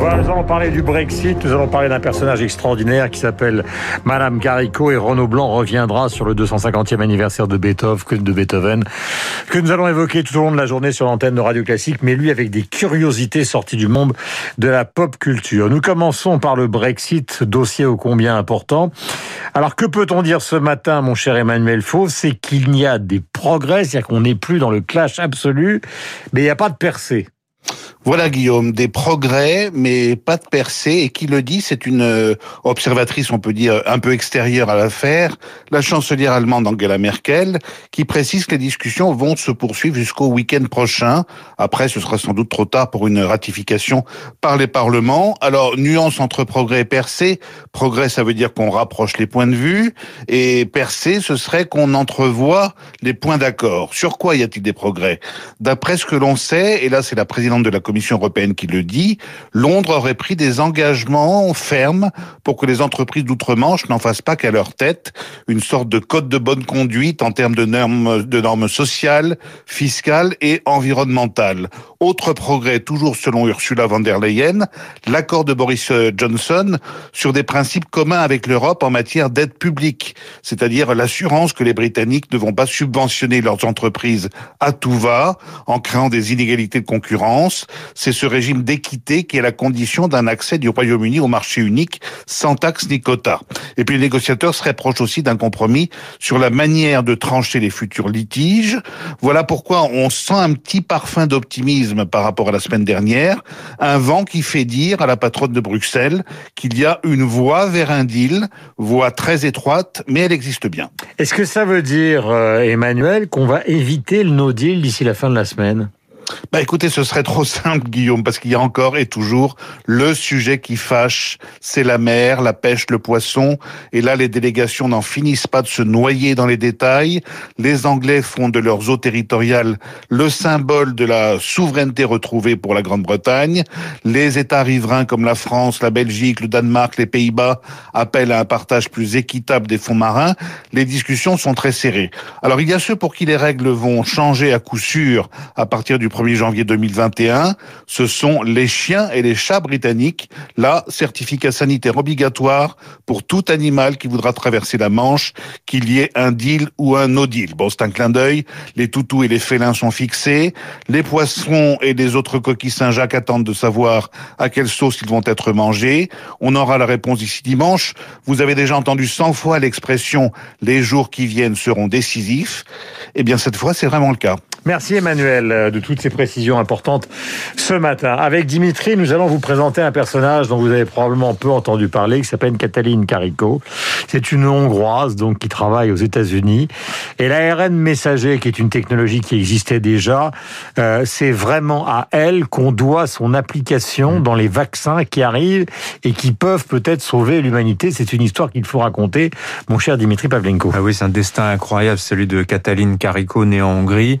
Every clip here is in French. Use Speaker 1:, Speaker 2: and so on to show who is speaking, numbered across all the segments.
Speaker 1: Voilà, nous allons parler du Brexit, nous allons parler d'un personnage extraordinaire qui s'appelle Madame Carico et Renaud Blanc reviendra sur le 250e anniversaire de Beethoven, de Beethoven, que nous allons évoquer tout au long de la journée sur l'antenne de Radio Classique, mais lui avec des curiosités sorties du monde de la pop culture. Nous commençons par le Brexit, dossier ô combien important. Alors que peut-on dire ce matin, mon cher Emmanuel Faux, c'est qu'il y a des progrès, c'est-à-dire qu'on n'est plus dans le clash absolu, mais il n'y a pas de percée.
Speaker 2: Voilà Guillaume, des progrès, mais pas de percée. Et qui le dit, c'est une euh, observatrice, on peut dire, un peu extérieure à l'affaire, la chancelière allemande Angela Merkel, qui précise que les discussions vont se poursuivre jusqu'au week-end prochain. Après, ce sera sans doute trop tard pour une ratification par les parlements. Alors, nuance entre progrès et percée. Progrès, ça veut dire qu'on rapproche les points de vue. Et percée, ce serait qu'on entrevoit les points d'accord. Sur quoi y a-t-il des progrès? D'après ce que l'on sait, et là c'est la présidente de la Commission européenne qui le dit, Londres aurait pris des engagements fermes pour que les entreprises d'outre-Manche n'en fassent pas qu'à leur tête une sorte de code de bonne conduite en termes de normes, de normes sociales, fiscales et environnementales. Autre progrès, toujours selon Ursula von der Leyen, l'accord de Boris Johnson sur des principes communs avec l'Europe en matière d'aide publique, c'est-à-dire l'assurance que les Britanniques ne vont pas subventionner leurs entreprises à tout va en créant des inégalités de concurrence, c'est ce régime d'équité qui est la condition d'un accès du Royaume-Uni au marché unique sans taxe ni quota. Et puis les négociateurs se rapprochent aussi d'un compromis sur la manière de trancher les futurs litiges. Voilà pourquoi on sent un petit parfum d'optimisme par rapport à la semaine dernière, un vent qui fait dire à la patronne de Bruxelles qu'il y a une voie vers un deal, voie très étroite, mais elle existe bien.
Speaker 1: Est-ce que ça veut dire, euh, Emmanuel, qu'on va éviter le no deal d'ici la fin de la semaine?
Speaker 2: Bah écoutez, ce serait trop simple, Guillaume, parce qu'il y a encore et toujours le sujet qui fâche, c'est la mer, la pêche, le poisson. Et là, les délégations n'en finissent pas de se noyer dans les détails. Les Anglais font de leurs eaux territoriales le symbole de la souveraineté retrouvée pour la Grande-Bretagne. Les États riverains comme la France, la Belgique, le Danemark, les Pays-Bas appellent à un partage plus équitable des fonds marins. Les discussions sont très serrées. Alors il y a ceux pour qui les règles vont changer à coup sûr à partir du 1er janvier 2021, ce sont les chiens et les chats britanniques. Là, certificat sanitaire obligatoire pour tout animal qui voudra traverser la Manche, qu'il y ait un deal ou un no deal. Bon, c'est un clin d'œil. Les toutous et les félins sont fixés. Les poissons et les autres coquilles Saint-Jacques attendent de savoir à quelle sauce ils vont être mangés. On aura la réponse ici dimanche. Vous avez déjà entendu 100 fois l'expression les jours qui viennent seront décisifs. Eh bien, cette fois, c'est vraiment le cas.
Speaker 1: Merci Emmanuel euh, de toutes ces précisions importantes ce matin. Avec Dimitri, nous allons vous présenter un personnage dont vous avez probablement peu entendu parler, qui s'appelle Cataline Carico. C'est une Hongroise donc qui travaille aux États-Unis. Et l'ARN messager, qui est une technologie qui existait déjà, euh, c'est vraiment à elle qu'on doit son application dans les vaccins qui arrivent et qui peuvent peut-être sauver l'humanité. C'est une histoire qu'il faut raconter, mon cher Dimitri Pavlenko.
Speaker 3: Ah oui, c'est un destin incroyable, celui de Cataline Carico, née en Hongrie.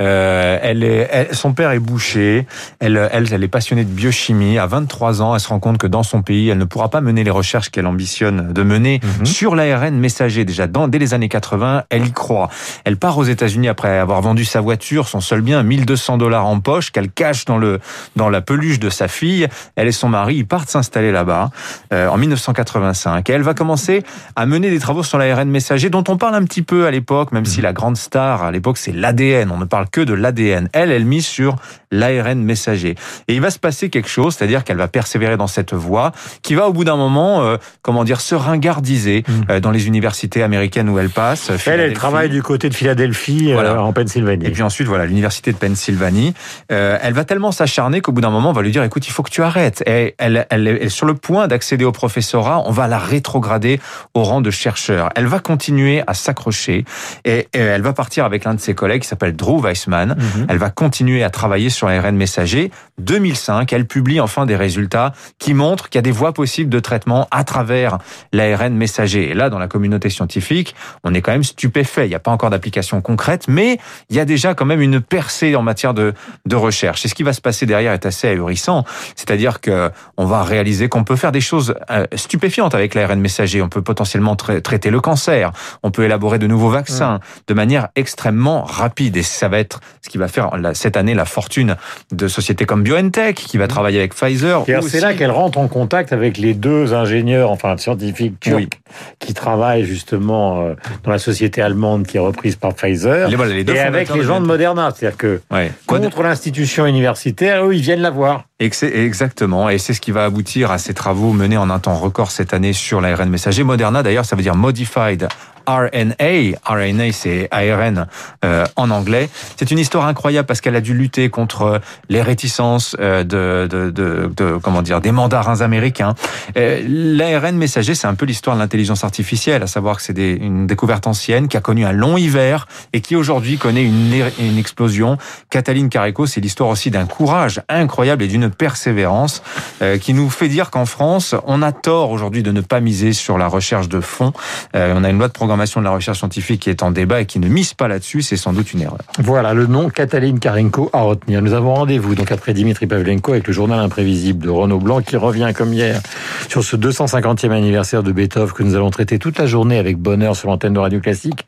Speaker 3: Euh, elle est, son père est boucher. Elle, elle, elle est passionnée de biochimie. À 23 ans, elle se rend compte que dans son pays, elle ne pourra pas mener les recherches qu'elle ambitionne de mener mhm. sur l'ARN messager. Déjà, dans, dès les années 80, elle y croit. Elle part aux États-Unis après avoir vendu sa voiture, son seul bien, 1200 dollars en poche, qu'elle cache dans le dans la peluche de sa fille. Elle et son mari, ils partent s'installer là-bas euh, en 1985. Et elle va commencer à mener des travaux sur l'ARN messager, dont on parle un petit peu à l'époque, même si la grande star à l'époque c'est l'ADN. On ne parle que de l'ADN. Elle, elle mise sur l'ARN messager. Et il va se passer quelque chose, c'est-à-dire qu'elle va persévérer dans cette voie, qui va au bout d'un moment, euh, comment dire, se ringardiser mm. euh, dans les universités américaines où elle passe.
Speaker 1: Elle, elle travaille du côté de Philadelphie, euh, en Pennsylvanie.
Speaker 3: Et puis ensuite, voilà, l'université de Pennsylvanie. elle va tellement s'acharner qu'au bout d'un moment, on va lui dire, écoute, il faut que tu arrêtes. Et elle, elle est sur le point d'accéder au professorat. On va la rétrograder au rang de chercheur. Elle va continuer à s'accrocher et, et, elle va partir avec l'un de ses collègues qui s'appelle Drew Weiss Mhm. Elle va continuer à travailler sur l'ARN messager. 2005, elle publie enfin des résultats qui montrent qu'il y a des voies possibles de traitement à travers l'ARN messager. Et là, dans la communauté scientifique, on est quand même stupéfait. Il n'y a pas encore d'application concrète, mais il y a déjà quand même une percée en matière de, de recherche. Et ce qui va se passer derrière est assez ahurissant. C'est-à-dire que on va réaliser qu'on peut faire des choses euh, stupéfiantes avec l'ARN messager. On peut potentiellement traiter le cancer. On peut élaborer de nouveaux vaccins de manière extrêmement rapide. Et ça va être être ce qui va faire cette année la fortune de sociétés comme BioNTech, qui va mmh. travailler avec Pfizer.
Speaker 1: C'est là qu'elle rentre en contact avec les deux ingénieurs, enfin scientifiques turcs, qui travaillent justement euh, dans la société allemande qui est reprise par Pfizer, et avec les gens de Moderna. C'est-à-dire que contre l'institution universitaire, eux, ils viennent la voir.
Speaker 3: Exactement, et c'est ce qui va aboutir à ces travaux menés en un temps record cette année sur l'ARN messager. Moderna, d'ailleurs, ça veut dire Modified RNA. RNA, c'est ARN euh, en anglais. C'est une histoire incroyable parce qu'elle a dû lutter contre les réticences euh, de, de, de, de, comment dire des mandarins américains. Euh, L'ARN messager, c'est un peu l'histoire de l'intelligence artificielle, à savoir que c'est une découverte ancienne qui a connu un long hiver et qui aujourd'hui connaît une, une explosion. Cataline Carico, c'est l'histoire aussi d'un courage incroyable et d'une persévérance euh, qui nous fait dire qu'en France, on a tort aujourd'hui de ne pas miser sur la recherche de fonds. Euh, on a une loi de programmation de la recherche scientifique qui est en débat et qui ne mise pas là-dessus, c'est sans doute une erreur.
Speaker 1: Voilà le nom Kataline Karenko à retenir. Nous avons rendez-vous donc après Dimitri Pavlenko avec le journal imprévisible de Renaud Blanc qui revient comme hier sur ce 250e anniversaire de Beethoven que nous allons traiter toute la journée avec bonheur sur l'antenne de Radio Classique.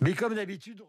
Speaker 1: Mais comme d'habitude...